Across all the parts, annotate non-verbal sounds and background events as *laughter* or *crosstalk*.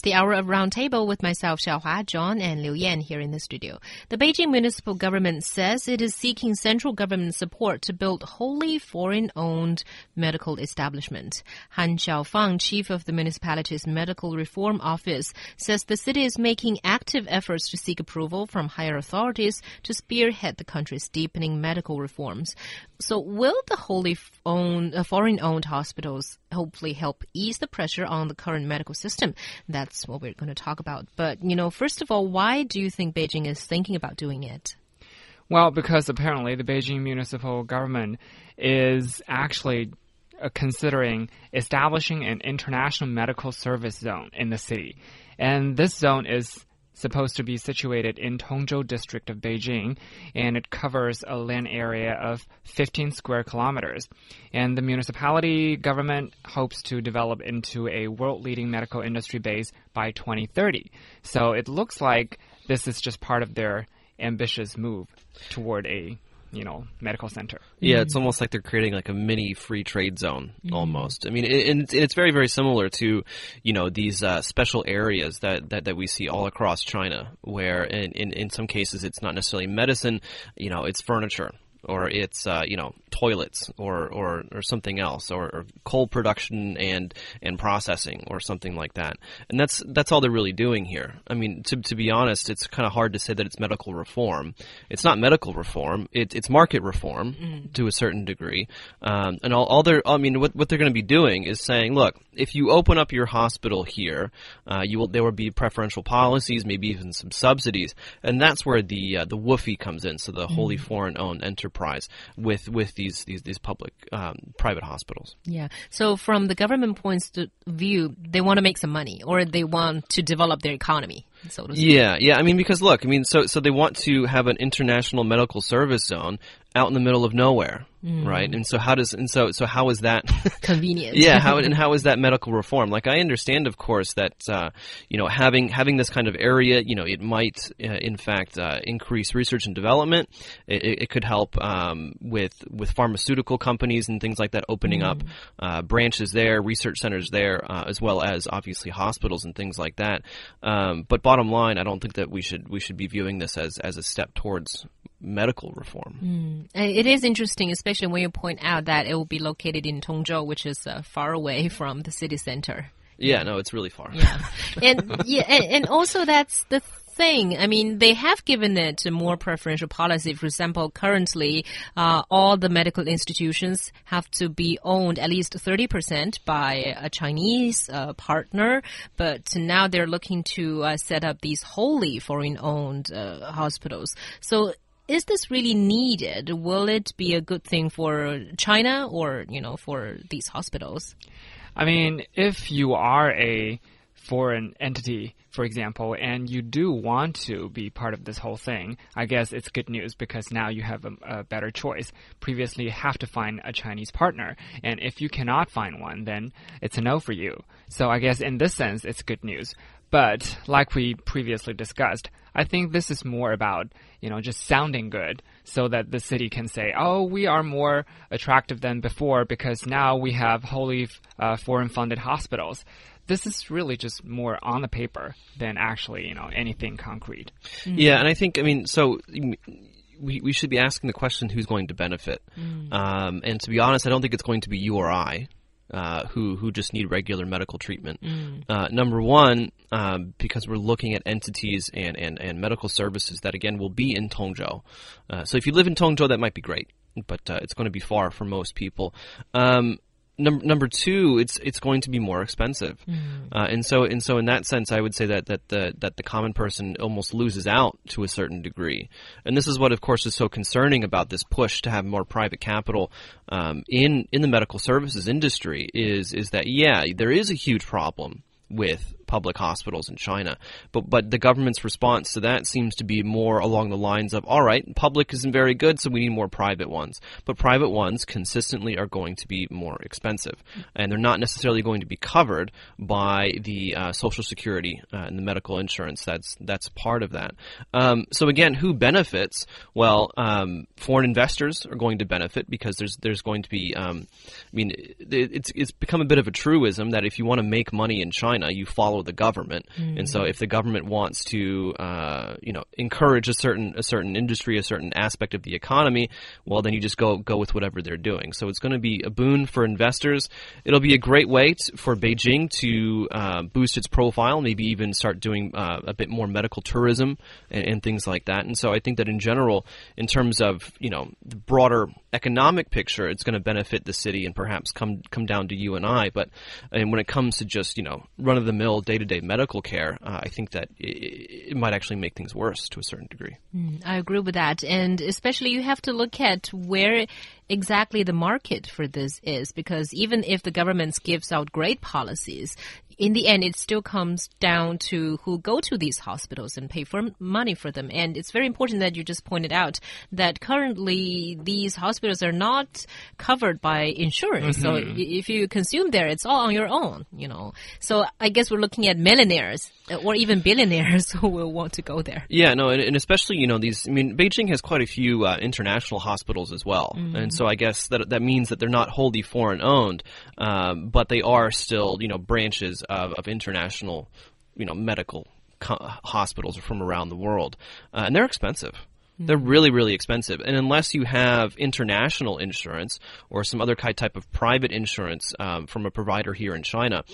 It's the hour of roundtable with myself, Xiaohua, John, and Liu Yan here in the studio. The Beijing municipal government says it is seeking central government support to build wholly foreign-owned medical establishment. Han Xiaofang, chief of the municipality's medical reform office, says the city is making active efforts to seek approval from higher authorities to spearhead the country's deepening medical reforms. So, will the wholly owned, uh, foreign-owned hospitals hopefully help ease the pressure on the current medical system? That's that's what we're going to talk about. But, you know, first of all, why do you think Beijing is thinking about doing it? Well, because apparently the Beijing municipal government is actually uh, considering establishing an international medical service zone in the city. And this zone is supposed to be situated in Tongzhou district of Beijing, and it covers a land area of 15 square kilometers. And the municipality government hopes to develop into a world leading medical industry base by 2030. So it looks like this is just part of their ambitious move toward a you know medical center. Yeah, it's almost like they're creating like a mini free trade zone mm-hmm. almost. I mean, it, it's very very similar to you know these uh, special areas that, that that we see all across China, where in, in in some cases it's not necessarily medicine, you know, it's furniture or it's uh, you know toilets or, or, or something else or, or, coal production and and processing or something like that. And that's that's all they're really doing here. I mean to, to be honest it's kind of hard to say that it's medical reform. It's not medical reform. It, it's market reform mm. to a certain degree. Um, and all, all they're I mean what, what they're going to be doing is saying look if you open up your hospital here uh, you will there will be preferential policies maybe even some subsidies. And that's where the uh, the WFOE comes in. So the mm. wholly foreign owned enterprise enterprise with with these these these public um, private hospitals. Yeah. So from the government points of view, they want to make some money, or they want to develop their economy. So yeah, yeah. I mean, because look, I mean, so so they want to have an international medical service zone out in the middle of nowhere, mm. right? And so how does and so so how is that *laughs* convenient? yeah, how *laughs* and how is that medical reform? Like I understand, of course, that uh, you know having having this kind of area, you know, it might uh, in fact uh, increase research and development. It, it could help um, with with pharmaceutical companies and things like that opening mm. up uh, branches there, research centers there, uh, as well as obviously hospitals and things like that. Um, but bottom line, I don't think that we should we should be viewing this as as a step towards medical reform. Mm. It is interesting, especially when you point out that it will be located in Tongzhou, which is uh, far away from the city center. Yeah, no, it's really far. Yeah, and yeah, and, and also that's the thing. I mean, they have given it a more preferential policy. For example, currently, uh, all the medical institutions have to be owned at least 30% by a Chinese uh, partner. But now they're looking to uh, set up these wholly foreign owned uh, hospitals. So is this really needed? Will it be a good thing for China or, you know, for these hospitals? I mean, if you are a foreign entity, for example, and you do want to be part of this whole thing, I guess it's good news because now you have a, a, better choice. Previously, you have to find a Chinese partner, and if you cannot find one, then it's a no for you. So I guess in this sense, it's good news. But like we previously discussed, I think this is more about, you know, just sounding good so that the city can say, oh, we are more attractive than before because now we have wholly uh, foreign funded hospitals. This is really just more on the paper than actually, you know, anything concrete. Mm. Yeah, and I think, I mean, so we, we should be asking the question who's going to benefit. Mm. Um, and to be honest, I don't think it's going to be you or I uh, who who just need regular medical treatment. Mm. Uh, number one, um, because we're looking at entities and, and, and medical services that again will be in Tongzhou. Uh, so if you live in Tongzhou, that might be great, but uh, it's going to be far for most people. Um, number number two, it's it's going to be more expensive, mm. uh, and so and so in that sense, I would say that that the that the common person almost loses out to a certain degree, and this is what, of course, is so concerning about this push to have more private capital um, in in the medical services industry. Is is that yeah, there is a huge problem with public hospitals in China. But but the government's response to that seems to be more along the lines of, all right, public isn't very good, so we need more private ones. But private ones consistently are going to be more expensive, and they're not necessarily going to be covered by the uh, Social Security uh, and the medical insurance. That's that's part of that. Um, so again, who benefits? Well, um, foreign investors are going to benefit because there's there's going to be. Um, I mean, it's it's become a bit of a truism that if you want to make money in China, you follow follow the government. And so if the government wants to, uh, you know, encourage a certain a certain industry, a certain aspect of the economy, well, then you just go go with whatever they're doing. So it's going to be a boon for investors. It'll be a great way for Beijing to uh, boost its profile, maybe even start doing uh, a bit more medical tourism and, and things like that. And so I think that in general, in terms of you know the broader economic picture, it's going to benefit the city and perhaps come come down to you and I. But and when it comes to just you know run of the mill day to day medical care, uh, I think that it, it might actually make things worse to a certain degree. I agree with that. And especially you have to look at where exactly the market for this is because even if the government gives out great policies, in the end, it still comes down to who go to these hospitals and pay for money for them. And it's very important that you just pointed out that currently these hospitals are not covered by insurance. So if you consume there, it's all on your own, you know. So I guess we're looking at millionaires uh, or even billionaires *laughs* who will want to go there. Yeah, no, and, and especially you know these. I mean, Beijing has quite a few uh, international hospitals as well, and so I guess that that means that they're not wholly foreign owned, um, but they are still you know branches of, of international, you know, medical co- hospitals from around the world, uh, and they're expensive. They're really, really expensive, and unless you have international insurance or some other kind type of private insurance um, from a provider here in China,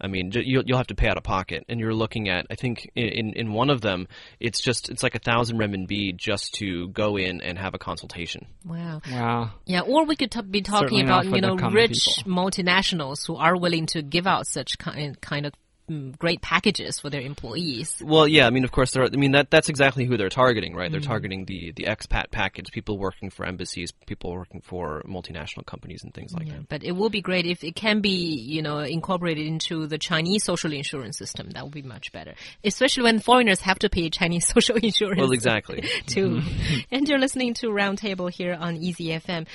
I mean, you'll, you'll have to pay out of pocket. And you're looking at, I think, in, in in one of them, it's just it's like a thousand renminbi just to go in and have a consultation. Wow. Wow. Yeah, or we could t- be talking Certainly about you know rich people. multinationals who are willing to give out such kind kind of Mm, great packages for their employees. Well, yeah, I mean, of course, there. Are, I mean, that that's exactly who they're targeting, right? They're mm. targeting the the expat package, people working for embassies, people working for multinational companies, and things like that. But it will be great if it can be you know incorporated into the Chinese social insurance system. That would be much better, especially when foreigners have to pay Chinese *laughs* social insurance. Well, exactly. *laughs* too. Mm-hmm. and you're listening to Roundtable here on Easy FM.